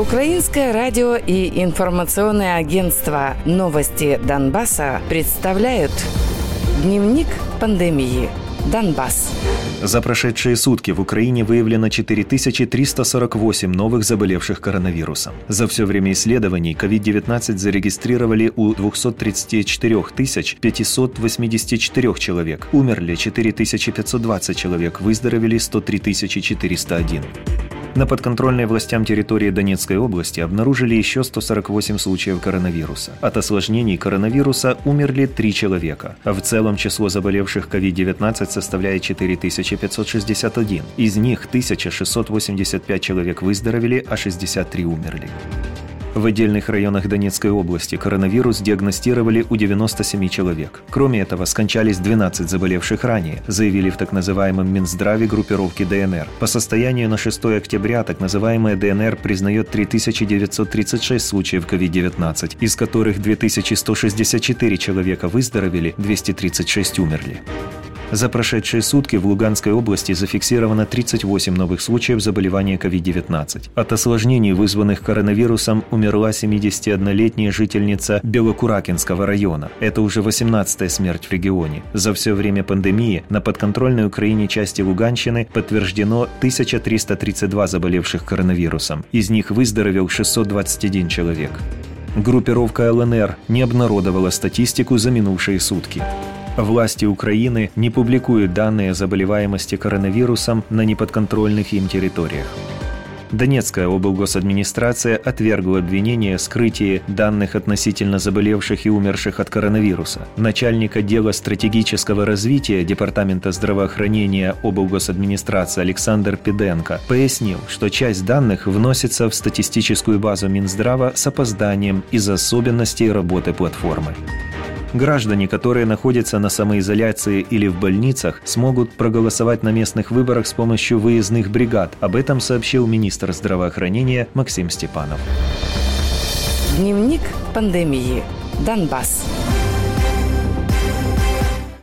Украинское радио и информационное агентство «Новости Донбасса» представляют Дневник пандемии. Донбасс. За прошедшие сутки в Украине выявлено 4348 новых заболевших коронавирусом. За все время исследований COVID-19 зарегистрировали у 234 584 человек. Умерли 4520 человек, выздоровели 103 401. На подконтрольной властям территории Донецкой области обнаружили еще 148 случаев коронавируса. От осложнений коронавируса умерли 3 человека, в целом число заболевших COVID-19 составляет 4561. Из них 1685 человек выздоровели, а 63 умерли. В отдельных районах Донецкой области коронавирус диагностировали у 97 человек. Кроме этого, скончались 12 заболевших ранее, заявили в так называемом Минздраве группировки ДНР. По состоянию на 6 октября так называемая ДНР признает 3936 случаев COVID-19, из которых 2164 человека выздоровели, 236 умерли. За прошедшие сутки в Луганской области зафиксировано 38 новых случаев заболевания COVID-19. От осложнений, вызванных коронавирусом, умерла 71-летняя жительница Белокуракинского района. Это уже 18-я смерть в регионе. За все время пандемии на подконтрольной Украине части Луганщины подтверждено 1332 заболевших коронавирусом. Из них выздоровел 621 человек. Группировка ЛНР не обнародовала статистику за минувшие сутки. Власти Украины не публикуют данные заболеваемости коронавирусом на неподконтрольных им территориях. Донецкая облгосадминистрация отвергла обвинение в скрытии данных относительно заболевших и умерших от коронавируса. Начальник отдела стратегического развития Департамента здравоохранения облгосадминистрации Александр Пиденко пояснил, что часть данных вносится в статистическую базу Минздрава с опозданием из-за особенностей работы платформы. Граждане, которые находятся на самоизоляции или в больницах, смогут проголосовать на местных выборах с помощью выездных бригад. Об этом сообщил министр здравоохранения Максим Степанов. Дневник пандемии. Донбасс.